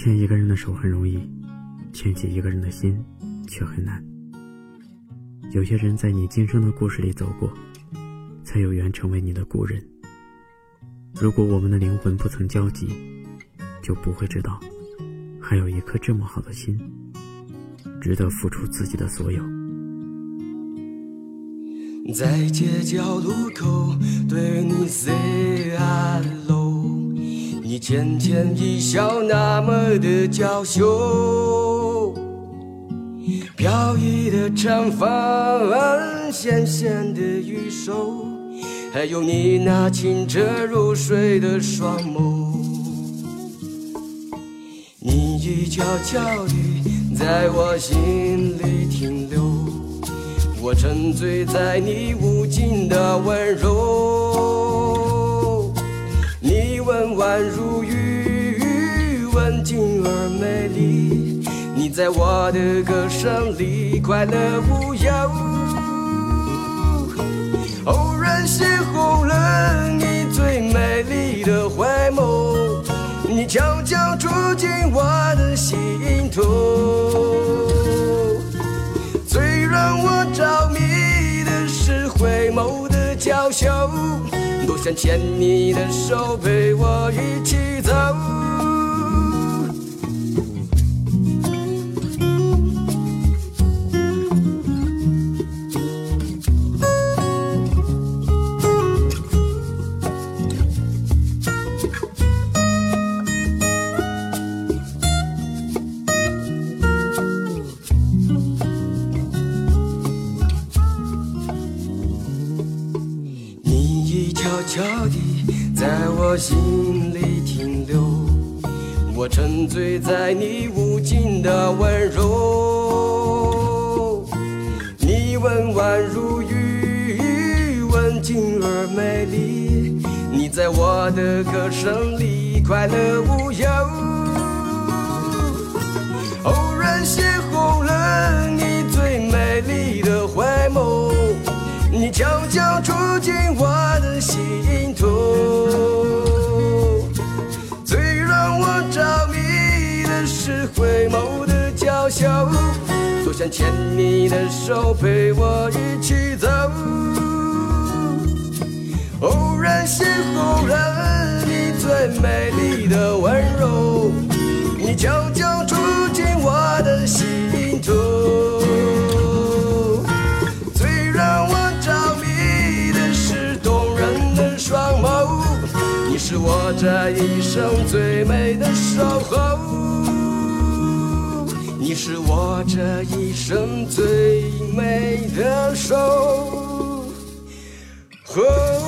牵一个人的手很容易，牵起一个人的心却很难。有些人在你今生的故事里走过，才有缘成为你的故人。如果我们的灵魂不曾交集，就不会知道，还有一颗这么好的心，值得付出自己的所有。在街角路口浅浅一笑，那么的娇羞。飘逸的长发，纤纤的玉手，还有你那清澈如水的双眸。你已悄悄地在我心里停留，我沉醉在你无尽的温柔。你在我的歌声里快乐无忧，偶然邂逅了你最美丽的回眸，你悄悄住进我的心头。最让我着迷的是回眸的娇羞，多想牵你的手陪我一起走。悄。悄地在我心里停留，我沉醉在你无尽的温柔。你温婉如玉，文静而美丽。你在我的歌声里快乐无忧。就住进我的心头。最让我着迷的是回眸的娇羞，多想牵你的手陪我一起走。偶然邂逅了你最美丽的温柔，你悄悄是我这一生最美的守候，你是我这一生最美的守候。